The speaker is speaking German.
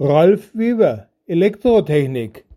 Ralf Weber: Elektrotechnik.